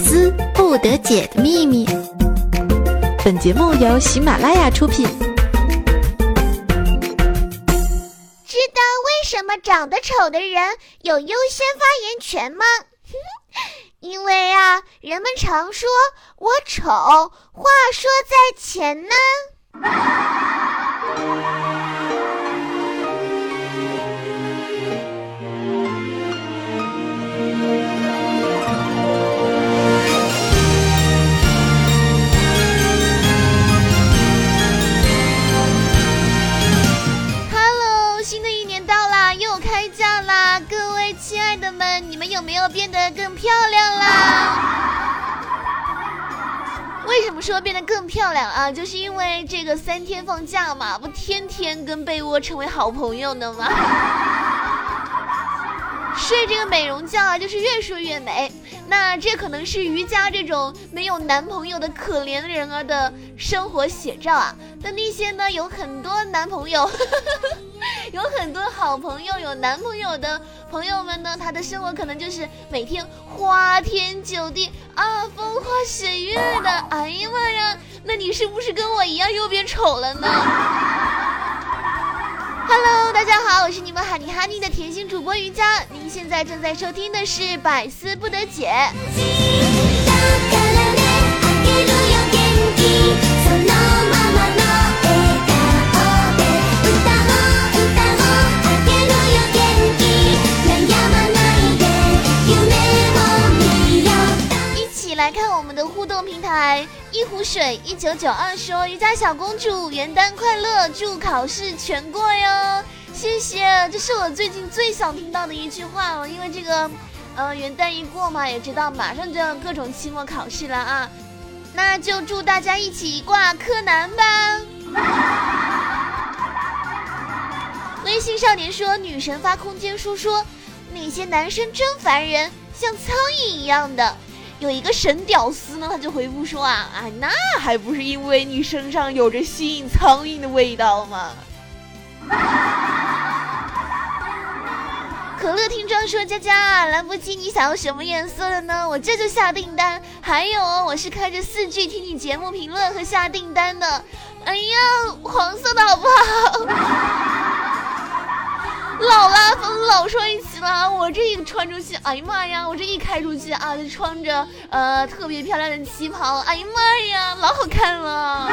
思不得解的秘密。本节目由喜马拉雅出品。知道为什么长得丑的人有优先发言权吗？因为啊，人们常说我丑，话说在前呢。有没有变得更漂亮啦？为什么说变得更漂亮啊？就是因为这个三天放假嘛，不天天跟被窝成为好朋友呢吗？睡这个美容觉啊，就是越睡越美。那这可能是瑜伽这种没有男朋友的可怜人儿的生活写照啊。那那些呢，有很多男朋友。有很多好朋友有男朋友的朋友们呢，他的生活可能就是每天花天酒地啊，风花雪月的。哎呀妈呀，那你是不是跟我一样又变丑了呢？Hello，大家好，我是你们哈尼哈尼的甜心主播瑜伽，您现在正在收听的是百思不得解。平台一壶水，一九九二说瑜伽小公主元旦快乐，祝考试全过哟！谢谢，这是我最近最想听到的一句话了。因为这个，呃，元旦一过嘛，也知道马上就要各种期末考试了啊，那就祝大家一起挂柯南吧。微信少年说女神发空间说说那些男生真烦人，像苍蝇一样的。有一个神屌丝呢，他就回复说啊啊，那还不是因为你身上有着吸引苍蝇的味道吗？可乐听装说佳佳，兰博基尼想要什么颜色的呢？我这就下订单。还有，我是开着四 G 听你节目评论和下订单的。哎呀，黄色的好不好？老拉风老帅气了，我这一穿出去，哎呀妈呀！我这一开出去啊，就穿着呃特别漂亮的旗袍，哎呀妈呀，老好看了。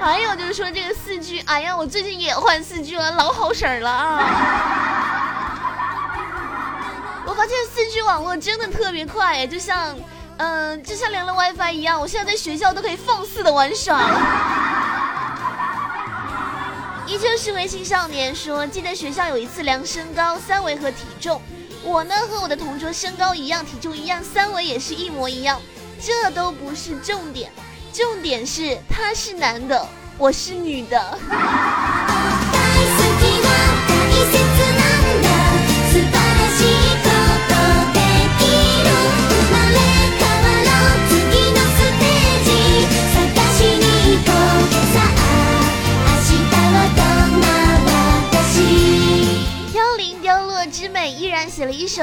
还有就是说这个四 G，哎呀，我最近也换四 G 了，老好使了啊！我发现四 G 网络真的特别快，就像嗯，就像连了 WiFi 一样，我现在在学校都可以放肆的玩耍。依旧是微信少年说，记得学校有一次量身高、三围和体重，我呢和我的同桌身高一样，体重一样，三围也是一模一样，这都不是重点，重点是他是男的，我是女的。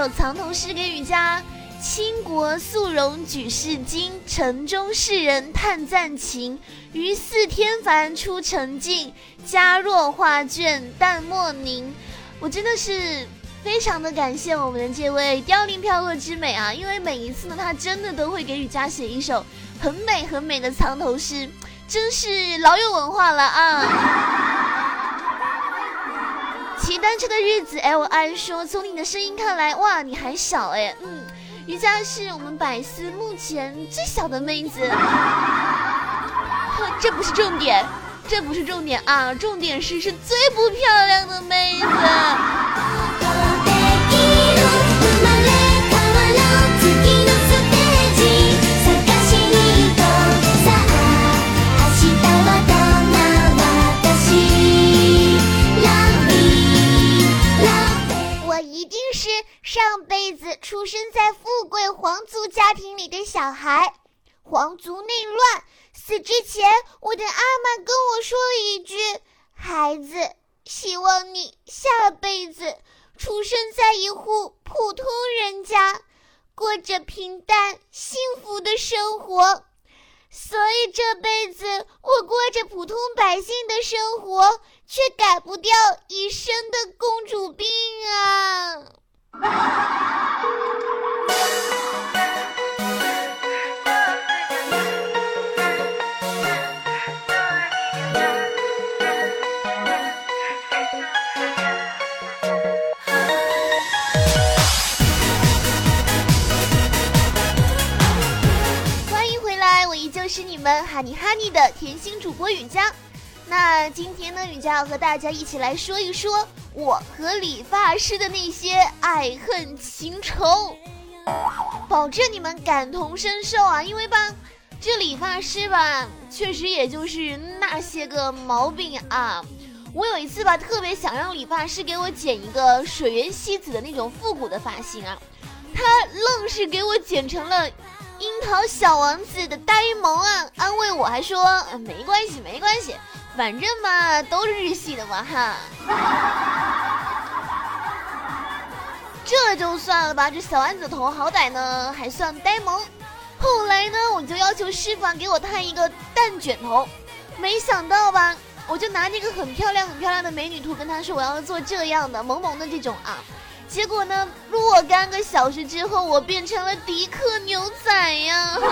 藏头诗给雨佳：倾国素容举世惊，城中世人叹赞情。于似天凡出尘境，佳若画卷淡墨凝。我真的是非常的感谢我们的这位凋零飘落之美啊！因为每一次呢，他真的都会给雨佳写一首很美很美的藏头诗，真是老有文化了啊！骑单车的日子，L I 说：“从你的声音看来，哇，你还小哎，嗯，瑜伽是我们百思目前最小的妹子，这不是重点，这不是重点啊，重点是是最不漂亮的妹子。”出生在富贵皇族家庭里的小孩，皇族内乱，死之前，我的阿妈跟我说了一句：“孩子，希望你下辈子出生在一户普通人家。”过着平淡幸福的生活。所以这辈子我过着普通百姓的生活，却改不掉一生的的甜心主播雨佳，那今天呢，雨佳要和大家一起来说一说我和理发师的那些爱恨情仇，保证你们感同身受啊！因为吧，这理发师吧，确实也就是那些个毛病啊。我有一次吧，特别想让理发师给我剪一个水原希子的那种复古的发型啊，他愣是给我剪成了。樱桃小王子的呆萌啊，安慰我还说没关系没关系，反正嘛都是日系的嘛哈。这就算了吧，这小丸子头好歹呢还算呆萌。后来呢，我就要求师傅给我烫一个蛋卷头，没想到吧，我就拿那个很漂亮很漂亮的美女图跟他说我要做这样的萌萌的这种啊。结果呢？若干个小时之后，我变成了迪克牛仔呀！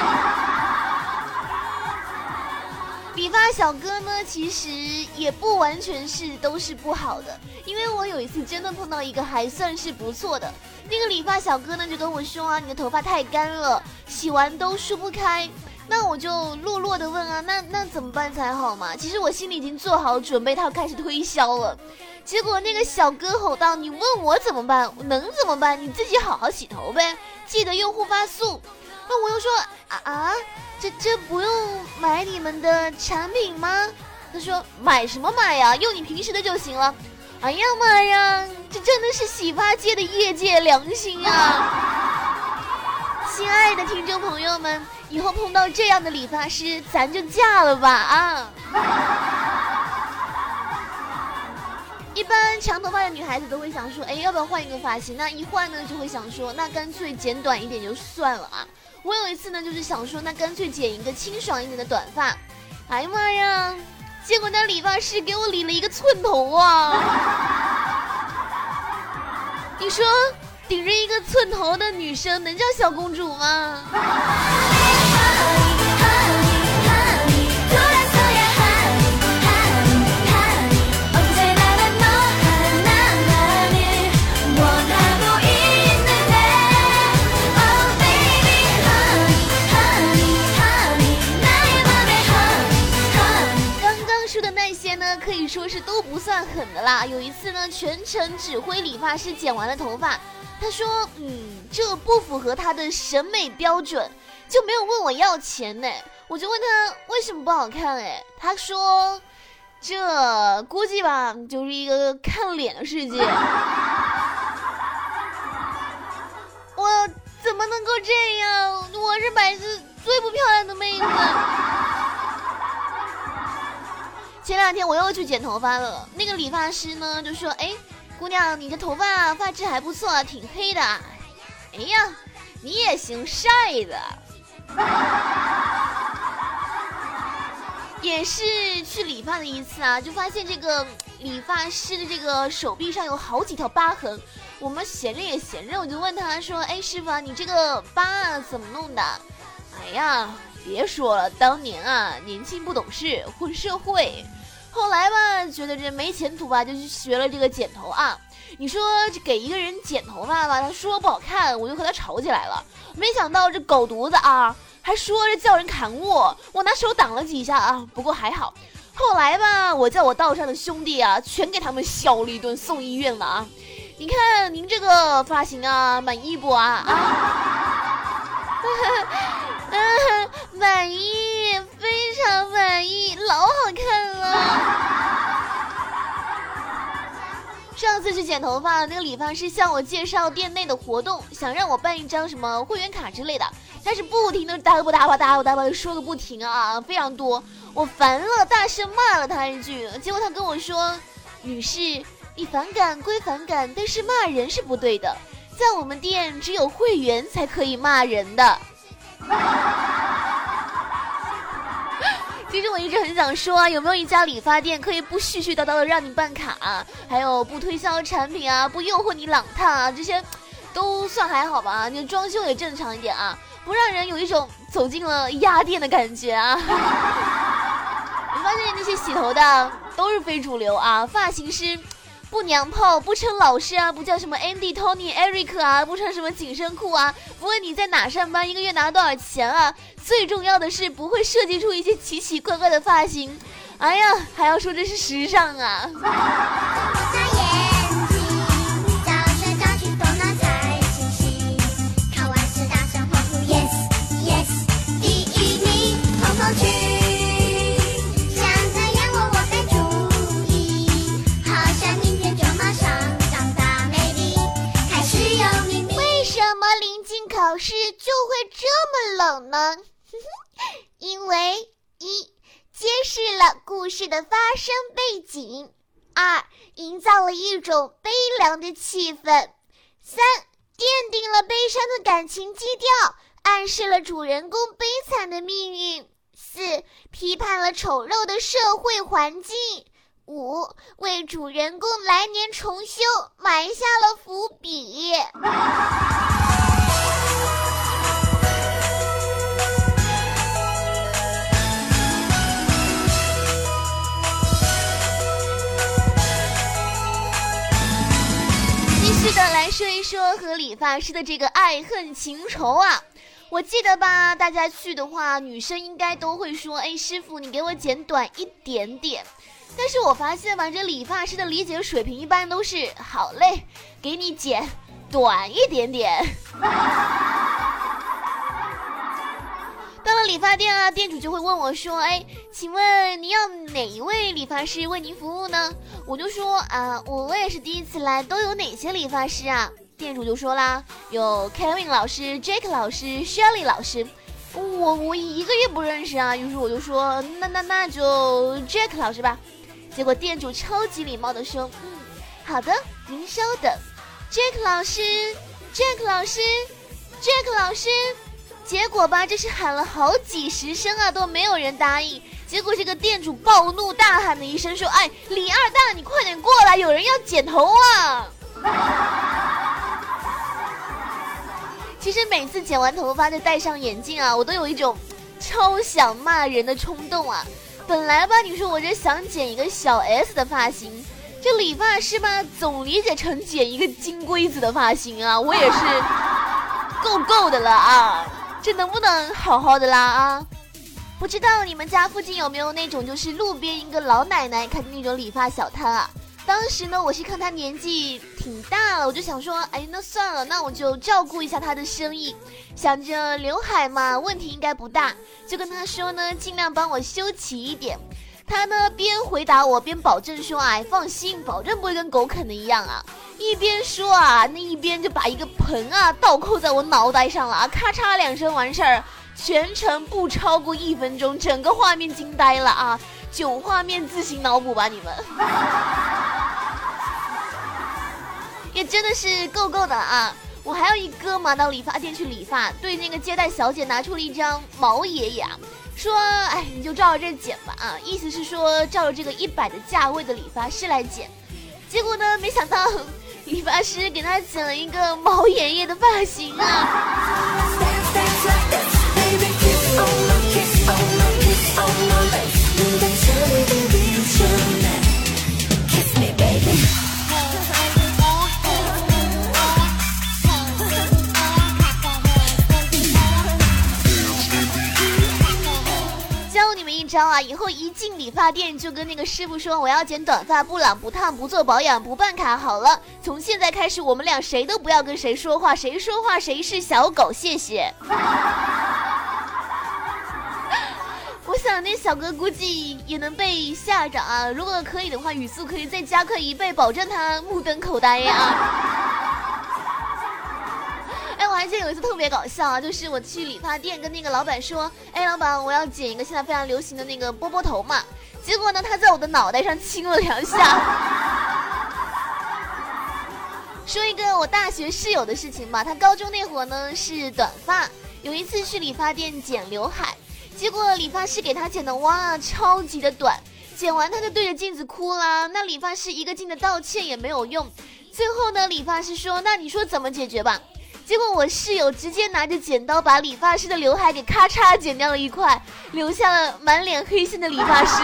理发小哥呢，其实也不完全是都是不好的，因为我有一次真的碰到一个还算是不错的那个理发小哥呢，就跟我说啊，你的头发太干了，洗完都梳不开。那我就落落的问啊，那那怎么办才好嘛？其实我心里已经做好准备，他要开始推销了。结果那个小哥吼道：“你问我怎么办？我能怎么办？你自己好好洗头呗，记得用护发素。”那我又说：“啊啊，这这不用买你们的产品吗？”他说：“买什么买呀？用你平时的就行了。”哎呀妈呀，这真的是洗发界的业界良心啊！亲爱的听众朋友们，以后碰到这样的理发师，咱就嫁了吧啊！一般长头发的女孩子都会想说，哎，要不要换一个发型？那一换呢，就会想说，那干脆剪短一点就算了啊。我有一次呢，就是想说，那干脆剪一个清爽一点的短发。哎呀妈呀！结果那理发师给我理了一个寸头啊！你说，顶着一个寸头的女生能叫小公主吗？说是都不算狠的啦。有一次呢，全程指挥理发师剪完了头发，他说：“嗯，这不符合他的审美标准，就没有问我要钱呢。”我就问他为什么不好看，哎，他说：“这估计吧，就是一个看脸的世界。”我怎么能够这样？我是百思最不漂亮的妹子。前两天我又去剪头发了，那个理发师呢就说：“哎，姑娘，你的头发发质还不错，挺黑的。”哎呀，你也行晒的。也是去理发的一次啊，就发现这个理发师的这个手臂上有好几条疤痕。我们闲着也闲着，我就问他说：“哎，师傅，你这个疤怎么弄的？”哎呀。别说了，当年啊，年轻不懂事，混社会。后来吧，觉得这没前途吧，就去学了这个剪头啊。你说这给一个人剪头发吧，他说不好看，我就和他吵起来了。没想到这狗犊子啊，还说着叫人砍我，我拿手挡了几下啊。不过还好，后来吧，我叫我道上的兄弟啊，全给他们削了一顿，送医院了啊。你看您这个发型啊，满意不啊？啊？嗯，满意，非常满意，老好看了。上次去剪头发，那个理发师向我介绍店内的活动，想让我办一张什么会员卡之类的，但是不停的哒吧哒吧哒吧哒吧说个不停啊，非常多，我烦了，大声骂了他一句，结果他跟我说：“女士，你反感归反感，但是骂人是不对的。”在我们店只有会员才可以骂人的。其实我一直很想说啊，有没有一家理发店可以不絮絮叨叨的让你办卡，还有不推销产品啊，不诱惑你浪烫啊，这些都算还好吧？你装修也正常一点啊，不让人有一种走进了鸭店的感觉啊。我发现那些洗头的都是非主流啊，发型师。不娘炮，不称老师啊，不叫什么 Andy、Tony、Eric 啊，不穿什么紧身裤啊，不问你在哪上班，一个月拿多少钱啊。最重要的是不会设计出一些奇奇怪怪的发型，哎呀，还要说这是时尚啊。考试就会这么冷呢？因为一揭示了故事的发生背景，二营造了一种悲凉的气氛，三奠定了悲伤的感情基调，暗示了主人公悲惨的命运，四批判了丑陋的社会环境，五为主人公来年重修埋下了伏笔。说和理发师的这个爱恨情仇啊。我记得吧，大家去的话，女生应该都会说：“哎，师傅，你给我剪短一点点。”但是我发现吧，这理发师的理解水平一般都是：“好嘞，给你剪短一点点。”到了理发店啊，店主就会问我说：“哎，请问你要哪一位理发师为您服务呢？”我就说：“啊，我我也是第一次来，都有哪些理发师啊？”店主就说啦：“有 Kevin 老师、Jack 老师、Shelly 老师。”我我一个也不认识啊，于是我就说：“那那那就 Jack 老师吧。”结果店主超级礼貌的说：“嗯，好的，您稍等 Jack 老师，Jack 老师，Jack 老师。”结果吧，这是喊了好几十声啊，都没有人答应。结果这个店主暴怒大喊的一声说：“哎，李二蛋，你快点过来，有人要剪头啊！”实每次剪完头发再戴上眼镜啊，我都有一种超想骂人的冲动啊。本来吧，你说我这想剪一个小 S 的发型，这理发师吧总理解成剪一个金龟子的发型啊，我也是够够的了啊。这能不能好好的啦啊？不知道你们家附近有没有那种就是路边一个老奶奶开的那种理发小摊啊？当时呢，我是看他年纪挺大了，我就想说，哎，那算了，那我就照顾一下他的生意，想着刘海嘛，问题应该不大，就跟他说呢，尽量帮我修齐一点。他呢边回答我边保证说：“哎，放心，保证不会跟狗啃的一样啊。”一边说啊，那一边就把一个盆啊倒扣在我脑袋上了啊，咔嚓两声完事儿，全程不超过一分钟，整个画面惊呆了啊！囧画面自行脑补吧，你们。也真的是够够的啊！我还有一哥嘛，到理发店去理发，对那个接待小姐拿出了一张毛爷爷啊。说，哎，你就照着这剪吧啊！意思是说，照着这个一百的价位的理发师来剪。结果呢，没想到理发师给他剪了一个毛爷爷的发型啊！教你们一招啊！以后一进理发店就跟那个师傅说我要剪短发，不染不烫，不做保养，不办卡。好了，从现在开始我们俩谁都不要跟谁说话，谁说话谁是小狗。谢谢。想那小哥估计也能被吓着啊！如果可以的话，语速可以再加快一倍，保证他目瞪口呆呀。我还记得有一次特别搞笑啊，就是我去理发店跟那个老板说：“哎，老板，我要剪一个现在非常流行的那个波波头嘛。”结果呢，他在我的脑袋上亲了两下。说一个我大学室友的事情吧。他高中那会儿呢是短发，有一次去理发店剪刘海，结果理发师给他剪的哇超级的短，剪完他就对着镜子哭了。那理发师一个劲的道歉也没有用，最后呢理发师说：“那你说怎么解决吧？”结果我室友直接拿着剪刀把理发师的刘海给咔嚓剪掉了一块，留下了满脸黑线的理发师。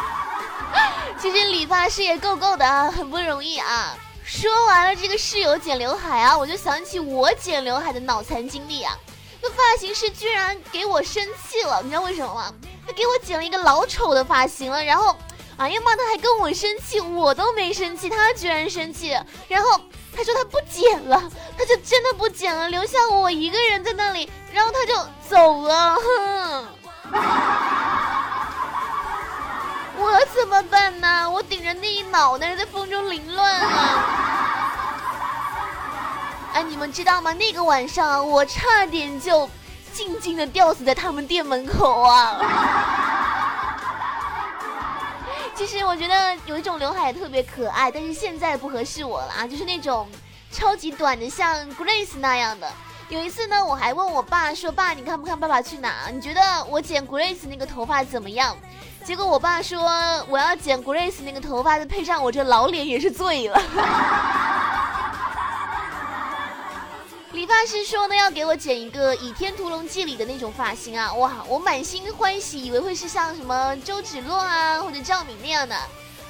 其实理发师也够够的啊，很不容易啊。说完了这个室友剪刘海啊，我就想起我剪刘海的脑残经历啊。那发型师居然给我生气了，你知道为什么吗？他给我剪了一个老丑的发型了，然后，哎呀妈，他还跟我生气，我都没生气，他居然生气，然后。他说他不剪了，他就真的不剪了，留下我一个人在那里，然后他就走了。哼，我怎么办呢？我顶着那一脑袋在风中凌乱啊！哎，你们知道吗？那个晚上我差点就静静的吊死在他们店门口啊！其实我觉得有一种刘海特别可爱，但是现在不合适我了啊，就是那种超级短的，像 Grace 那样的。有一次呢，我还问我爸说：“爸，你看不看《爸爸去哪》？你觉得我剪 Grace 那个头发怎么样？”结果我爸说：“我要剪 Grace 那个头发，再配上我这老脸也是醉了。”发师说呢，要给我剪一个《倚天屠龙记》里的那种发型啊！哇，我满心欢喜，以为会是像什么周芷若啊或者赵敏那样的。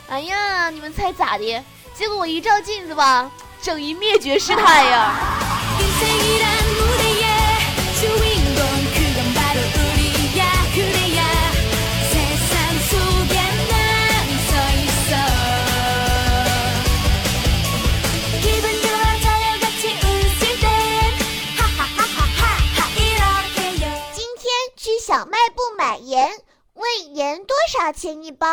哎呀，你们猜咋的？结果我一照镜子吧，整一灭绝师太呀！小卖部买盐，问盐多少钱一包？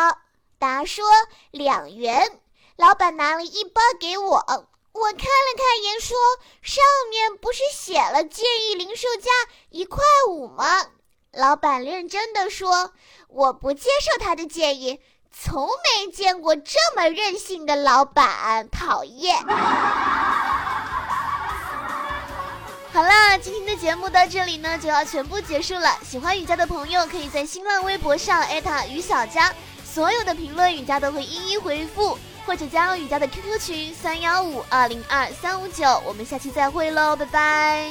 答说两元。老板拿了一包给我，我看了看盐，说上面不是写了建议零售价一块五吗？老板认真的说，我不接受他的建议，从没见过这么任性的老板，讨厌。好啦，今天的节目到这里呢就要全部结束了。喜欢雨佳的朋友，可以在新浪微博上艾特雨小佳，所有的评论雨佳都会一一回复，或者加入雨佳的 QQ 群三幺五二零二三五九。我们下期再会喽，拜拜。